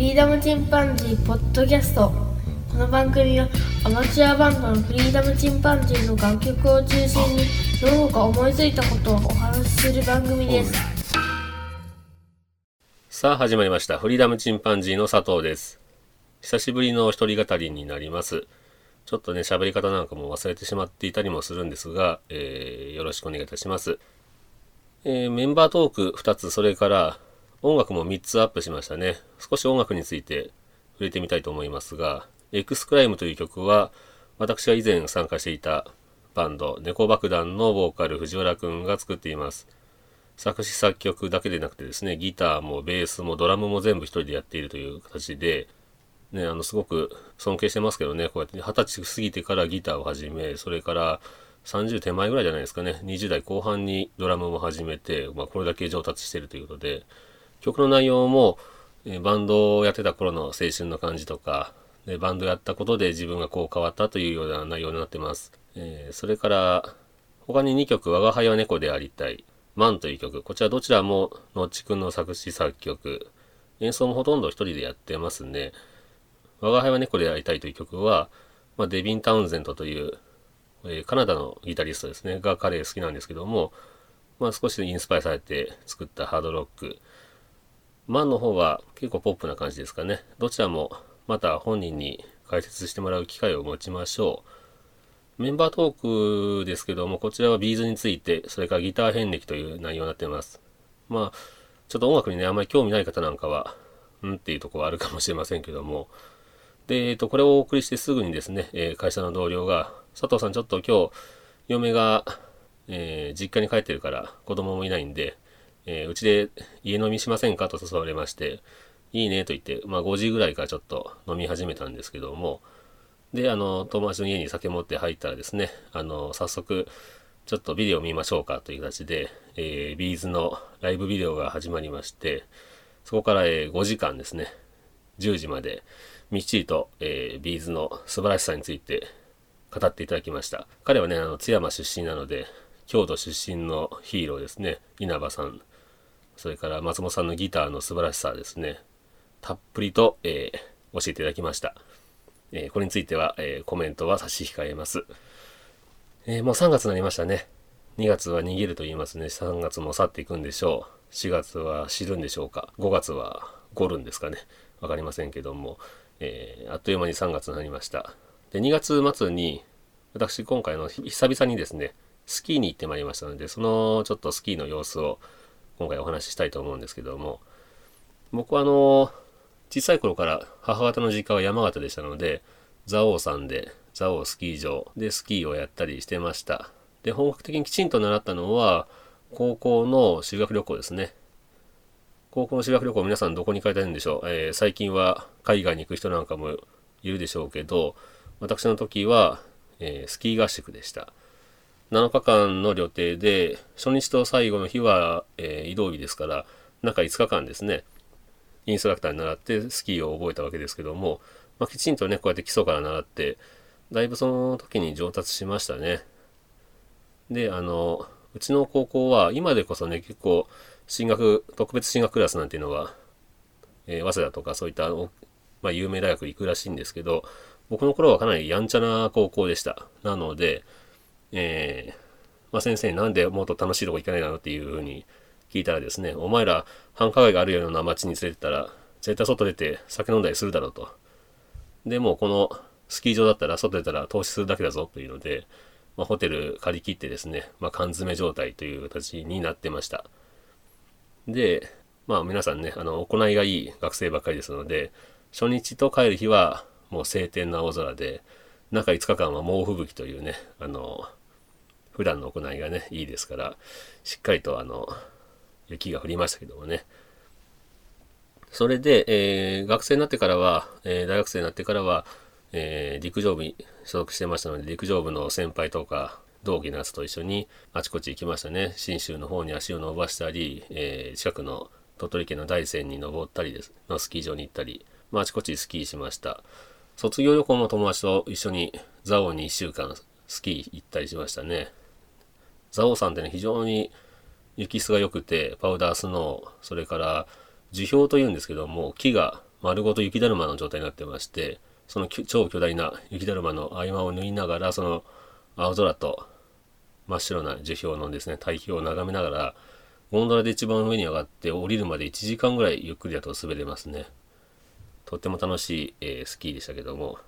リーダムチンパンジーポッドキャストこの番組はアマチュアバンドのフリーダムチンパンジーの楽曲を中心にどうか思いついたことをお話しする番組ですさあ始まりました。フリーダムチンパンジーの佐藤です。久しぶりの一人語りになります。ちょっとね、喋り方なんかも忘れてしまっていたりもするんですが、えーよろしくお願いいたします。えーメンバートーク2つ、それから音楽も3つアップしましたね。少し音楽について触れてみたいと思いますが、エクスクライムという曲は、私が以前参加していたバンド、猫爆弾のボーカル藤原くんが作っています。作詞作曲だけでなくてですね、ギターもベースもドラムも全部一人でやっているという形で、ね、あの、すごく尊敬してますけどね、こうやって二十歳過ぎてからギターを始め、それから30手前ぐらいじゃないですかね、20代後半にドラムも始めて、まあ、これだけ上達しているということで、曲の内容も、えーバンドをやってた頃の青春の感じとか、でバンドやったことで自分がこう変わったというような内容になってます。えーそれから、他に2曲、我が輩は猫でありたい、マンという曲、こちらどちらものっちくんの作詞作曲、演奏もほとんど一人でやってますね。我が輩は猫でありたいという曲は、まあ、デビン・タウンゼントという、えーカナダのギタリストですね、が彼好きなんですけども、まあ、少しインスパイされて作ったハードロック。マンの方は結構ポップな感じですかね。どちらもまた本人に解説してもらう機会を持ちましょう。メンバートークですけども、こちらはビーズについて、それからギター遍歴という内容になっています。まあ、ちょっと音楽にね、あんまり興味ない方なんかは、うんっていうとこはあるかもしれませんけども、で、えっと、これをお送りしてすぐにですね、え会社の同僚が、佐藤さんちょっと今日、嫁が、えー実家に帰ってるから子供もいないんで、えーうちで家飲みしませんかと誘われまして、いいねと言って、まあ5時ぐらいからちょっと飲み始めたんですけども、で、あの、友達の家に酒持って入ったらですね、あの、早速、ちょっとビデオ見ましょうかという形で、えービーズのライブビデオが始まりまして、そこから、えー5時間ですね、10時まで、みっちりと、えービーズの素晴らしさについて語っていただきました。彼はね、あの、津山出身なので、郷土出身のヒーローですね、稲葉さん、それから松本さんのギターの素晴らしさですね、たっぷりと、えー教えていただきました。えーこれについては、えーコメントは差し控えます。えもう3月になりましたね。2月は逃げると言いますね。3月も去っていくんでしょう。4月は知るんでしょうか。5月はゴるんですかね。わかりませんけども、えあっという間に3月になりました。で、2月末に、私今回の久々にですね、スキーに行ってまいりましたので、そのちょっとスキーの様子を今回お話ししたいと思うんですけども、僕はあの、小さい頃から母方の実家は山形でしたので、蔵王山で、蔵王スキー場でスキーをやったりしてました。で、本格的にきちんと習ったのは、高校の修学旅行ですね。高校の修学旅行皆さんどこに行かれたんでしょう、えー最近は海外に行く人なんかもいるでしょうけど、私の時は、えースキー合宿でした。7日間の旅程で、初日と最後の日は、えー移動日ですから、中5日間ですね、インストラクターに習ってスキーを覚えたわけですけども、まあ、きちんとね、こうやって基礎から習って、だいぶその時に上達しましたね。で、あの、うちの高校は今でこそね、結構進学、特別進学クラスなんていうのは、えー早稲田とかそういった、まあ、有名大学行くらしいんですけど、僕の頃はかなりやんちゃな高校でした。なので、えーまあ、先生なんでもっと楽しいとこ行かないのっていうふうに聞いたらですね、お前ら繁華街があるような街に連れてったら、絶対外出て酒飲んだりするだろうと。でもこのスキー場だったら外出たら投資するだけだぞというので、まあ、ホテル借り切ってですね、まあ、缶詰状態という形になってました。で、まあ皆さんね、あの、行いがいい学生ばっかりですので、初日と帰る日はもう晴天な青空で、中5日間は猛吹雪というね、あの、普段の行いがね、いいですから、しっかりとあの、雪が降りましたけどもね。それで、えー学生になってからは、えー大学生になってからは、えー陸上部に所属してましたので、陸上部の先輩とか、同期のやつと一緒にあちこち行きましたね。信州の方に足を伸ばしたり、えー近くの鳥取県の大山に登ったりです、のスキー場に行ったり、まあ、あちこちスキーしました。卒業旅行も友達と一緒に蔵王に1週間スキー行ったりしましたね。蔵王山ってね、非常に雪質が良くて、パウダースノー、それから樹氷というんですけども、木が丸ごと雪だるまの状態になってましてその超巨大な雪だるまの合間を縫いながらその青空と真っ白な樹氷のですね対比を眺めながらゴンドラで一番上に上がって降りるまで1時間ぐらいゆっくりだと滑れますね。とっても楽しい、えー、スキーでしたけども。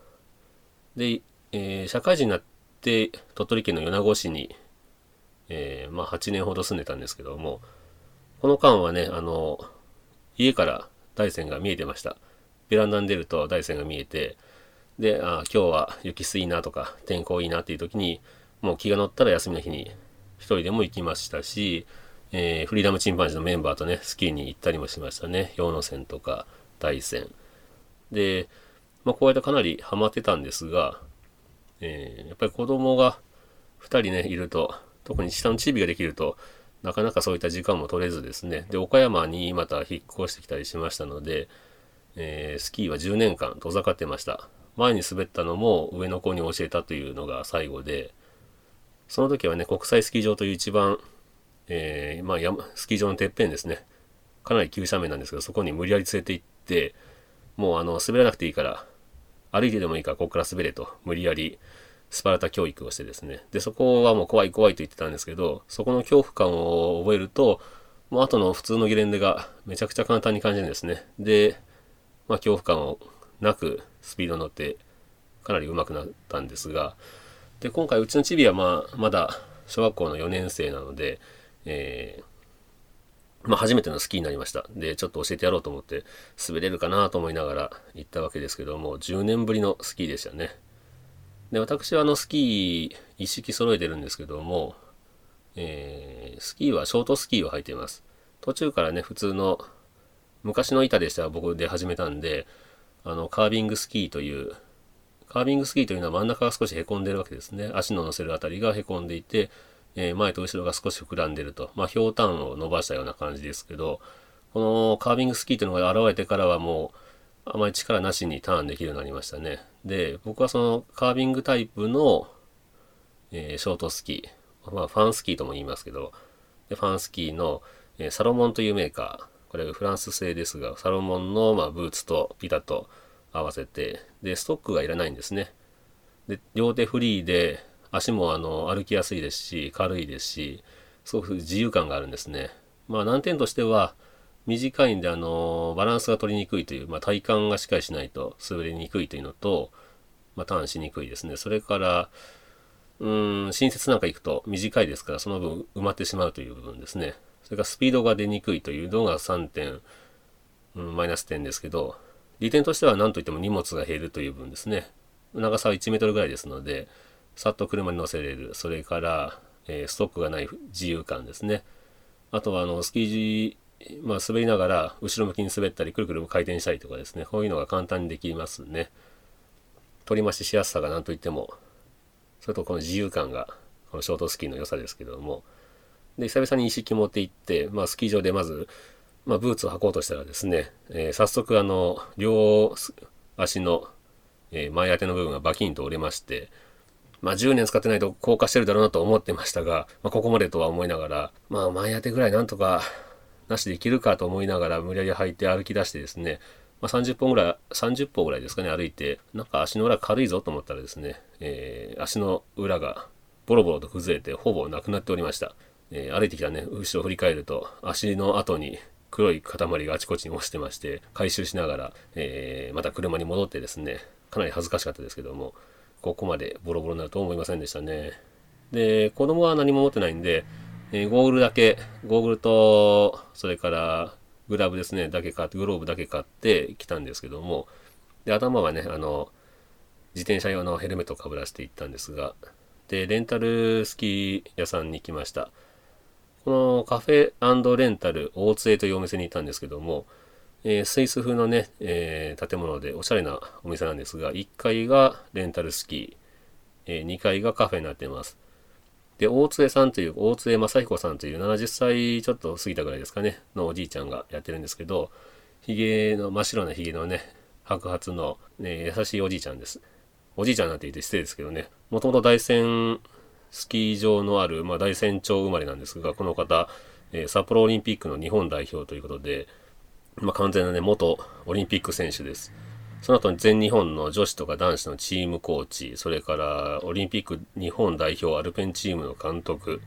で、えー、社会人になって鳥取県の米子市に、えー、まあ8年ほど住んでたんですけどもこの間はねあの家から大山が見えてましたベランダに出ると大山が見えてで、あ今日は雪質いなとか、天候いいなっていう時に、もう気が乗ったら休みの日に一人でも行きましたし、えー、フリーダムチンパンジーのメンバーとね、スキーに行ったりもしましたね。陽野線とか大山。で、まあ、こうやってかなりハマってたんですが、えー、やっぱり子供が2人ね、いると、特に下のチビができると、なかなかそういった時間も取れずですね。で、岡山にまた引っ越してきたりしましたので、えー、スキーは10年間遠ざかってました。前に滑ったのも上の子に教えたというのが最後で、その時はね、国際スキー場という一番、えー、まあ、スキー場のてっぺんですね。かなり急斜面なんですけど、そこに無理やり連れて行って、もうあの、滑らなくていいから、歩いてでもいいからここから滑れと、無理やりスパルタ教育をしてですね。で、そこはもう怖い怖いと言ってたんですけど、そこの恐怖感を覚えると、もう後の普通のゲレンデがめちゃくちゃ簡単に感じるんですね。で、まあ恐怖感をなくスピードに乗ってかなり上手くなったんですがで今回うちのチビはまあまだ小学校の4年生なので、えー、まあ、初めてのスキーになりましたでちょっと教えてやろうと思って滑れるかなと思いながら行ったわけですけども10年ぶりのスキーでしたねで私はあのスキー一式揃えてるんですけども、えー、スキーはショートスキーを履いています途中からね普通の昔の板でしたら僕で始めたんであの、カービングスキーという、カービングスキーというのは真ん中が少しへこんでるわけですね。足の乗せるあたりがへこんでいて、えー、前と後ろが少し膨らんでると。まあ、ひょうたんを伸ばしたような感じですけど、このカービングスキーというのが現れてからはもう、あまり力なしにターンできるようになりましたね。で、僕はそのカービングタイプの、えー、ショートスキー、まあ、ファンスキーとも言いますけど、でファンスキーの、えー、サロモンというメーカー、これフランス製ですが、サロモンの、まあ、ブーツと板と合わせて、で、ストックがいらないんですね。で、両手フリーで、足もあの歩きやすいですし、軽いですし、すごく自由感があるんですね。まあ難点としては、短いんであのバランスが取りにくいという、まあ、体幹がしっかりしないと滑りにくいというのと、まあ、ターンしにくいですね。それから、うん、新設なんか行くと短いですから、その分埋まってしまうという部分ですね。それからスピードが出にくいというのが3点、うん、マイナス点ですけど、利点としては何といっても荷物が減るという部分ですね。長さは1メートルぐらいですので、さっと車に乗せれる。それから、えー、ストックがない自由感ですね。あとは、あの、スキーまあ、滑りながら後ろ向きに滑ったり、くるくる回転したりとかですね、こういうのが簡単にできますね。取り増ししやすさが何といっても、それとこの自由感が、このショートスキーの良さですけども、で、久々に意識持って行って、まあ、スキー場でまず、まあ、ブーツを履こうとしたらですね、えー、早速、あの、両足の、え、前当ての部分がバキンと折れまして、まあ、10年使ってないと硬化してるだろうなと思ってましたが、まあ、ここまでとは思いながら、まあ、前当てぐらいなんとか、なしでいけるかと思いながら、無理やり履いて歩き出してですね、まあ、30本ぐらい、30歩ぐらいですかね、歩いて、なんか足の裏軽いぞと思ったらですね、えー、足の裏がボロボロと崩れて、ほぼなくなっておりました。えー、歩いてきたね、後ろを振り返ると、足の後に黒い塊があちこちに落ちてまして、回収しながら、えー、また車に戻ってですね、かなり恥ずかしかったですけども、ここまでボロボロになると思いませんでしたね。で、子供は何も持ってないんで、えー、ゴーグルだけ、ゴーグルと、それからグラブですね、だけ買って、グローブだけ買ってきたんですけども、で、頭はね、あの、自転車用のヘルメットをかぶらせていったんですが、で、レンタルスキー屋さんに来ました。このカフェレンタル大津江というお店にいたんですけども、えー、スイス風のね、えー、建物でおしゃれなお店なんですが、1階がレンタルスキー、えー、2階がカフェになっています。で、大津江さんという、大津江正彦さんという70歳ちょっと過ぎたぐらいですかね、のおじいちゃんがやってるんですけど、髭の、真っ白な髭のね、白髪の、ね、優しいおじいちゃんです。おじいちゃんなんて言って失礼ですけどね、もともと大山スキー場のある、まあ、大山町生まれなんですが、この方、えー、札幌オリンピックの日本代表ということで、まあ、完全なね元オリンピック選手ですその後に全日本の女子とか男子のチームコーチそれからオリンピック日本代表アルペンチームの監督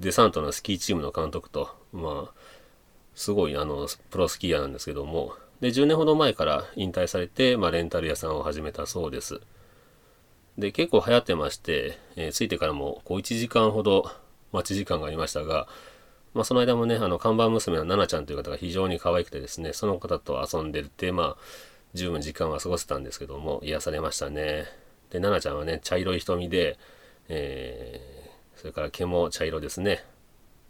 デサントのスキーチームの監督とまあすごいあのプロスキーヤーなんですけどもで10年ほど前から引退されて、まあ、レンタル屋さんを始めたそうです。で結構流行ってまして、えー、着いてからもこう1時間ほど待ち時間がありましたが、まあ、その間もねあの看板娘の奈々ちゃんという方が非常に可愛くてですねその方と遊んでるってまあ十分時間は過ごせたんですけども癒されましたね。で奈々ちゃんはね茶色い瞳で、えー、それから毛も茶色ですね。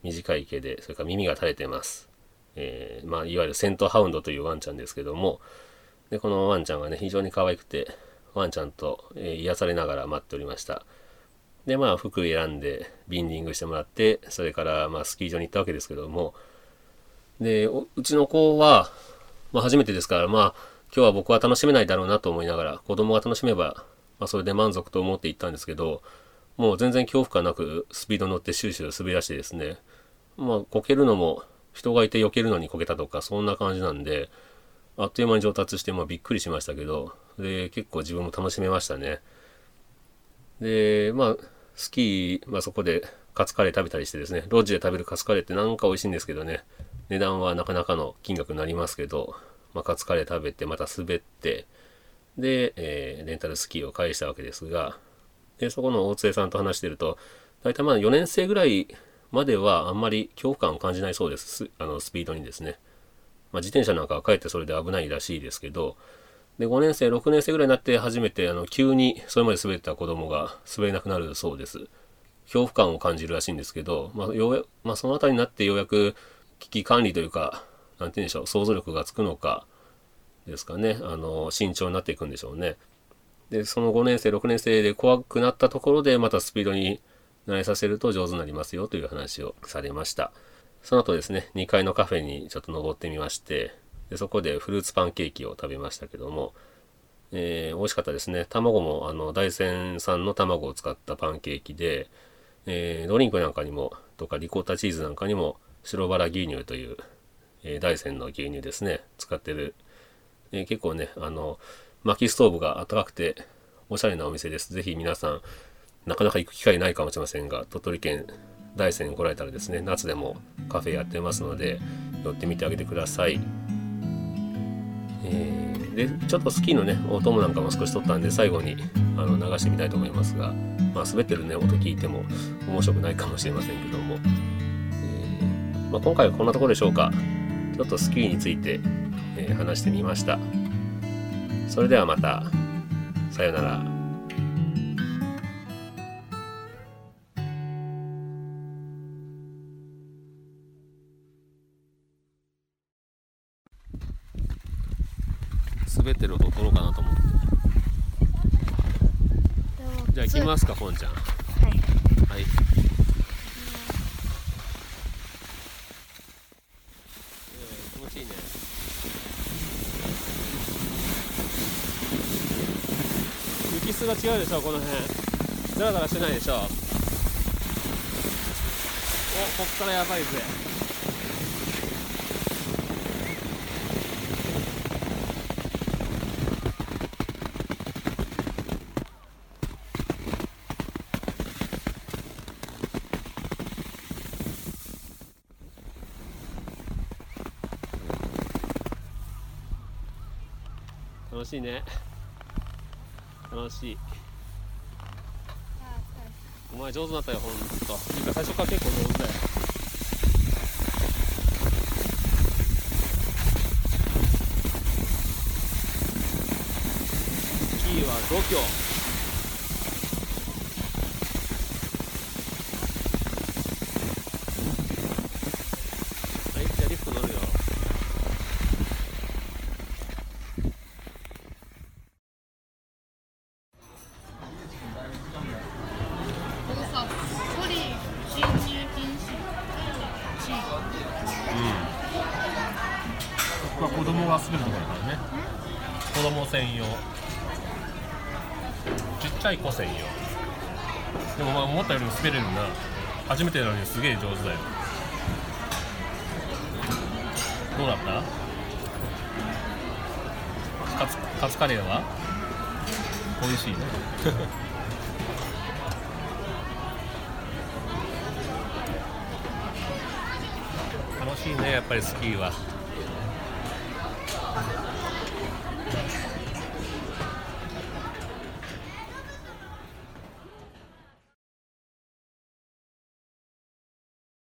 短い毛でそれから耳が垂れてます。えー、まあ、いわゆるセントハウンドというワンちゃんですけどもでこのワンちゃんがね非常に可愛くてワンちゃんと、えー、癒されながら待っておりました。でまあ服選んでビンディングしてもらってそれからまあスキー場に行ったわけですけどもでうちの子は、まあ、初めてですからまあ今日は僕は楽しめないだろうなと思いながら子供が楽しめば、まあ、それで満足と思って行ったんですけどもう全然恐怖感なくスピード乗ってシューシュー滑らしてですねまあこけるのも人がいて避けるのにこけたとかそんな感じなんであっという間に上達して、まあ、びっくりしましたけどで結構自分も楽しめましたね。でまあスキー、まあ、そこでカツカレー食べたりしてですねロッジで食べるカツカレーってなんか美味しいんですけどね値段はなかなかの金額になりますけど、まあ、カツカレー食べてまた滑ってで、えー、レンタルスキーを返したわけですがでそこの大津江さんと話してると大体まあ4年生ぐらいまではあんまり恐怖感を感じないそうです。あのスピードにですね、まあ、自転車なんかはかえってそれで危ないらしいですけどで5年生6年生ぐらいになって初めてあの急にそれまで滑ってた子供が滑れなくなるそうです。恐怖感を感じるらしいんですけど、まあようやまあ、その辺りになってようやく危機管理というか何て言うんでしょう想像力がつくのかですかねあの慎重になっていくんでしょうねでその5年生6年生で怖くなったところでまたスピードに慣れさせると上手になりますよという話をされました。その後ですね、2階のカフェにちょっと登ってみまして、でそこでフルーツパンケーキを食べましたけども、えー、美味しかったですね。卵もあの大山産の卵を使ったパンケーキで、えー、ドリンクなんかにも、とかリコータチーズなんかにも白バラ牛乳という、え、大山の牛乳ですね、使ってる、え、結構ね、あの、薪ストーブが暖かくておしゃれなお店です。ぜひ皆さん、なかなか行く機会ないかもしれませんが鳥取県大山に来られたらですね夏でもカフェやってますので寄ってみてあげてください、えー、でちょっとスキーのね音もなんかも少し撮ったんで最後にあの流してみたいと思いますが、まあ、滑ってるね音聞いても面白くないかもしれませんけども、えー、まあ、今回はこんなところでしょうか。ちょっとスキーについて、えー、話してみました。それではまた。さようなら。滑ってる音取ろうかなと思って。じゃあ行きますかポンちゃん。はい。はい気持ちいいね雪質が違うでしょこの辺。ザラザラしてないでしょ。おこっからやばいぜ。楽しいね。楽しい。お前上手だったよほんと。いうか最初から結構上手だよ。キーは度胸専用。ちっちゃい子専用。でもまあ思ったよりも滑れるな。初めてなのにすげえ上手だよ。どうだった？カツカツカレーは？美味しいね。楽しいねやっぱりスキーは。